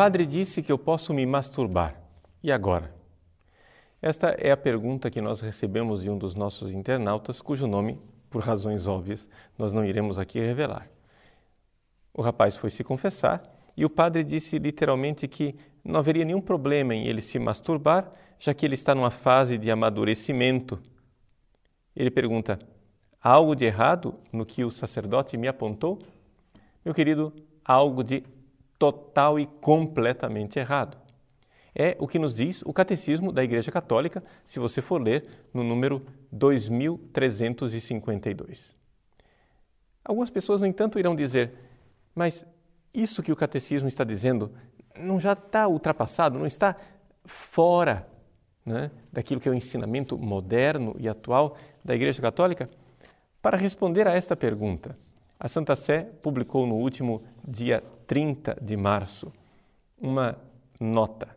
padre disse que eu posso me masturbar. E agora? Esta é a pergunta que nós recebemos de um dos nossos internautas, cujo nome, por razões óbvias, nós não iremos aqui revelar. O rapaz foi se confessar e o padre disse literalmente que não haveria nenhum problema em ele se masturbar, já que ele está numa fase de amadurecimento. Ele pergunta: há algo de errado no que o sacerdote me apontou? Meu querido, há algo de total e completamente errado. É o que nos diz o Catecismo da Igreja Católica, se você for ler no número 2352. Algumas pessoas, no entanto, irão dizer: mas isso que o Catecismo está dizendo não já está ultrapassado, não está fora né, daquilo que é o ensinamento moderno e atual da Igreja Católica? Para responder a esta pergunta, a Santa Sé publicou no último dia 30 de março uma nota,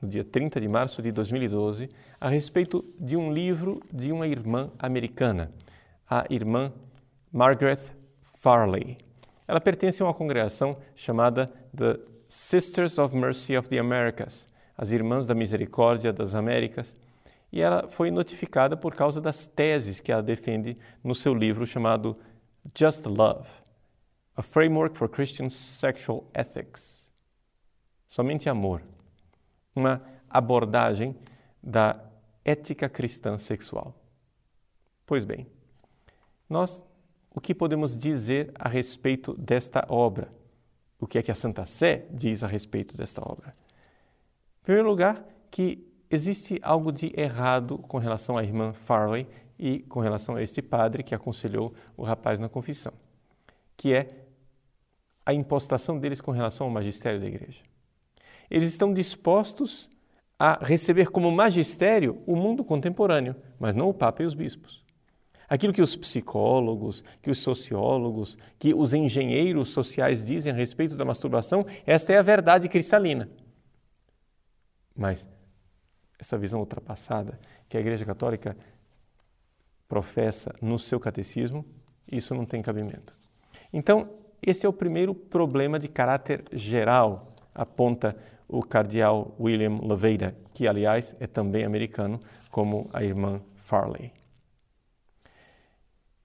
no dia 30 de março de 2012, a respeito de um livro de uma irmã americana, a irmã Margaret Farley. Ela pertence a uma congregação chamada The Sisters of Mercy of the Americas, as Irmãs da Misericórdia das Américas, e ela foi notificada por causa das teses que ela defende no seu livro chamado Just Love, A Framework for Christian Sexual Ethics. Somente amor. Uma abordagem da ética cristã sexual. Pois bem, nós o que podemos dizer a respeito desta obra? O que é que a Santa Sé diz a respeito desta obra? Em primeiro lugar, que existe algo de errado com relação à irmã Farley e com relação a este padre que aconselhou o rapaz na confissão, que é a impostação deles com relação ao magistério da igreja. Eles estão dispostos a receber como magistério o mundo contemporâneo, mas não o Papa e os bispos. Aquilo que os psicólogos, que os sociólogos, que os engenheiros sociais dizem a respeito da masturbação, esta é a verdade cristalina. Mas essa visão ultrapassada que a Igreja Católica professa no seu catecismo, isso não tem cabimento. Então, esse é o primeiro problema de caráter geral, aponta o cardeal William Levada, que, aliás, é também americano, como a irmã Farley.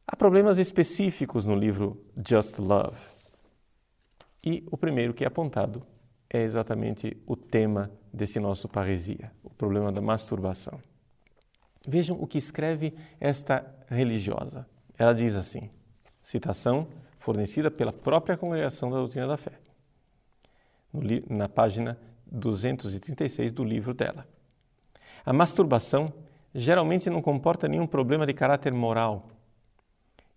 Há problemas específicos no livro Just Love. E o primeiro que é apontado é exatamente o tema desse nosso paresia, o problema da masturbação. Vejam o que escreve esta religiosa. Ela diz assim: citação fornecida pela própria Congregação da Doutrina da Fé, na página 236 do livro dela. A masturbação geralmente não comporta nenhum problema de caráter moral.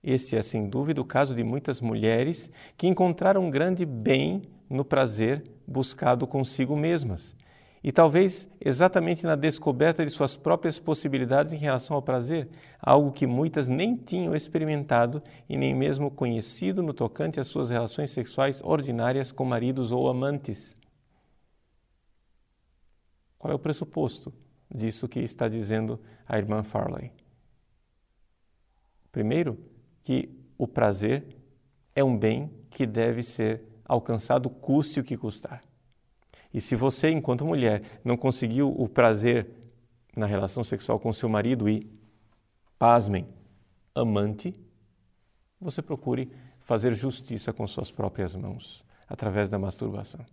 Esse é, sem dúvida, o caso de muitas mulheres que encontraram grande bem no prazer buscado consigo mesmas. E talvez exatamente na descoberta de suas próprias possibilidades em relação ao prazer, algo que muitas nem tinham experimentado e nem mesmo conhecido no tocante às suas relações sexuais ordinárias com maridos ou amantes. Qual é o pressuposto disso que está dizendo a irmã Farley? Primeiro, que o prazer é um bem que deve ser alcançado custe o que custar. E se você, enquanto mulher, não conseguiu o prazer na relação sexual com seu marido e, pasmem, amante, você procure fazer justiça com suas próprias mãos, através da masturbação.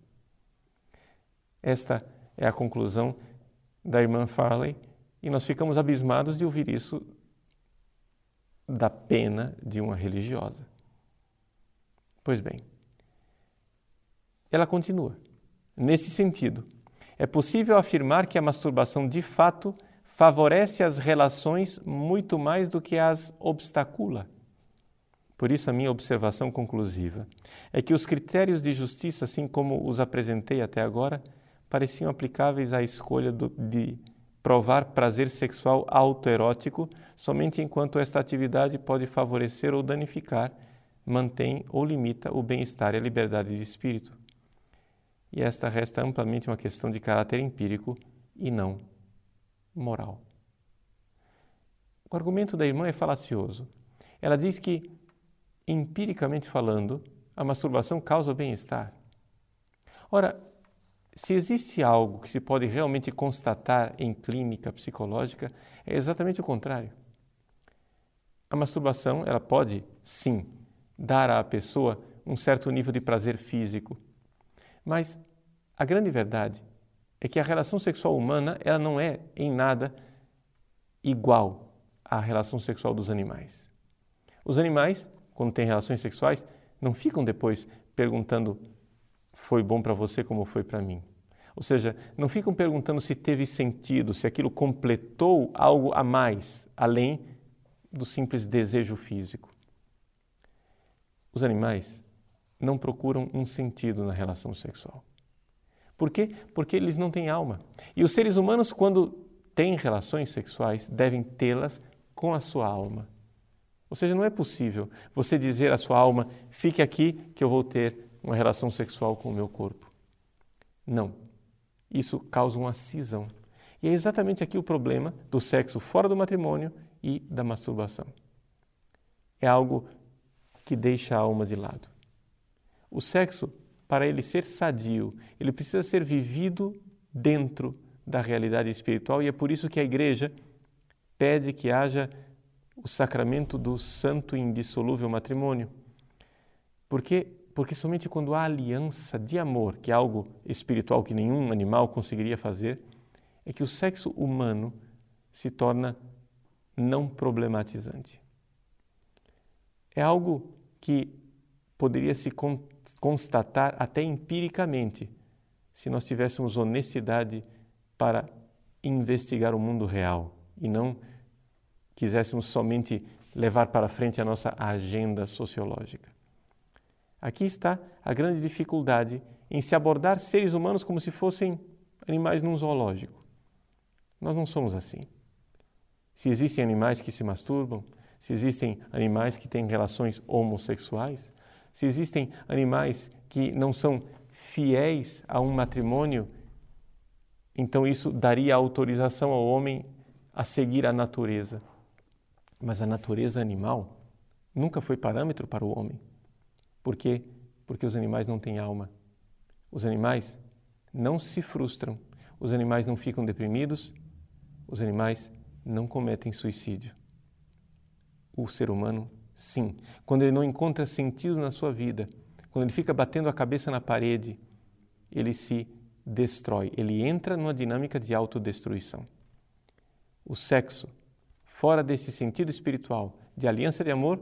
Esta é a conclusão da irmã Farley e nós ficamos abismados de ouvir isso da pena de uma religiosa. Pois bem, ela continua. Nesse sentido, é possível afirmar que a masturbação de fato favorece as relações muito mais do que as obstacula. Por isso, a minha observação conclusiva é que os critérios de justiça, assim como os apresentei até agora, pareciam aplicáveis à escolha do, de provar prazer sexual autoerótico somente enquanto esta atividade pode favorecer ou danificar, mantém ou limita o bem-estar e a liberdade de espírito e esta resta amplamente uma questão de caráter empírico e não moral. O argumento da irmã é falacioso. Ela diz que, empiricamente falando, a masturbação causa bem-estar. Ora, se existe algo que se pode realmente constatar em clínica psicológica, é exatamente o contrário. A masturbação, ela pode, sim, dar à pessoa um certo nível de prazer físico. Mas a grande verdade é que a relação sexual humana, ela não é em nada igual à relação sexual dos animais. Os animais, quando têm relações sexuais, não ficam depois perguntando foi bom para você como foi para mim. Ou seja, não ficam perguntando se teve sentido, se aquilo completou algo a mais, além do simples desejo físico. Os animais não procuram um sentido na relação sexual. Por quê? Porque eles não têm alma. E os seres humanos, quando têm relações sexuais, devem tê-las com a sua alma. Ou seja, não é possível você dizer à sua alma: fique aqui que eu vou ter uma relação sexual com o meu corpo. Não. Isso causa uma cisão. E é exatamente aqui o problema do sexo fora do matrimônio e da masturbação. É algo que deixa a alma de lado. O sexo, para ele ser sadio, ele precisa ser vivido dentro da realidade espiritual e é por isso que a igreja pede que haja o sacramento do santo e indissolúvel matrimônio. Porque porque somente quando há aliança de amor, que é algo espiritual que nenhum animal conseguiria fazer, é que o sexo humano se torna não problematizante. É algo que poderia se constatar até empiricamente se nós tivéssemos honestidade para investigar o mundo real e não quiséssemos somente levar para frente a nossa agenda sociológica. Aqui está a grande dificuldade em se abordar seres humanos como se fossem animais num zoológico. Nós não somos assim. Se existem animais que se masturbam, se existem animais que têm relações homossexuais, se existem animais que não são fiéis a um matrimônio, então isso daria autorização ao homem a seguir a natureza. Mas a natureza animal nunca foi parâmetro para o homem. Por quê? Porque os animais não têm alma. Os animais não se frustram, os animais não ficam deprimidos, os animais não cometem suicídio. O ser humano, sim. Quando ele não encontra sentido na sua vida, quando ele fica batendo a cabeça na parede, ele se destrói, ele entra numa dinâmica de autodestruição. O sexo, fora desse sentido espiritual de aliança de amor,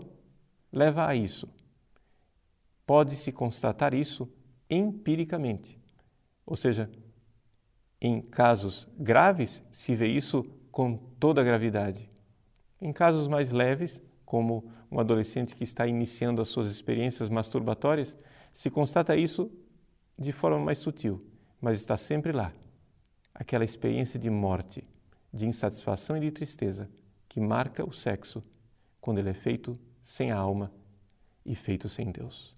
leva a isso pode-se constatar isso empiricamente. Ou seja, em casos graves, se vê isso com toda a gravidade. Em casos mais leves, como um adolescente que está iniciando as suas experiências masturbatórias, se constata isso de forma mais sutil, mas está sempre lá. Aquela experiência de morte, de insatisfação e de tristeza que marca o sexo quando ele é feito sem a alma e feito sem Deus.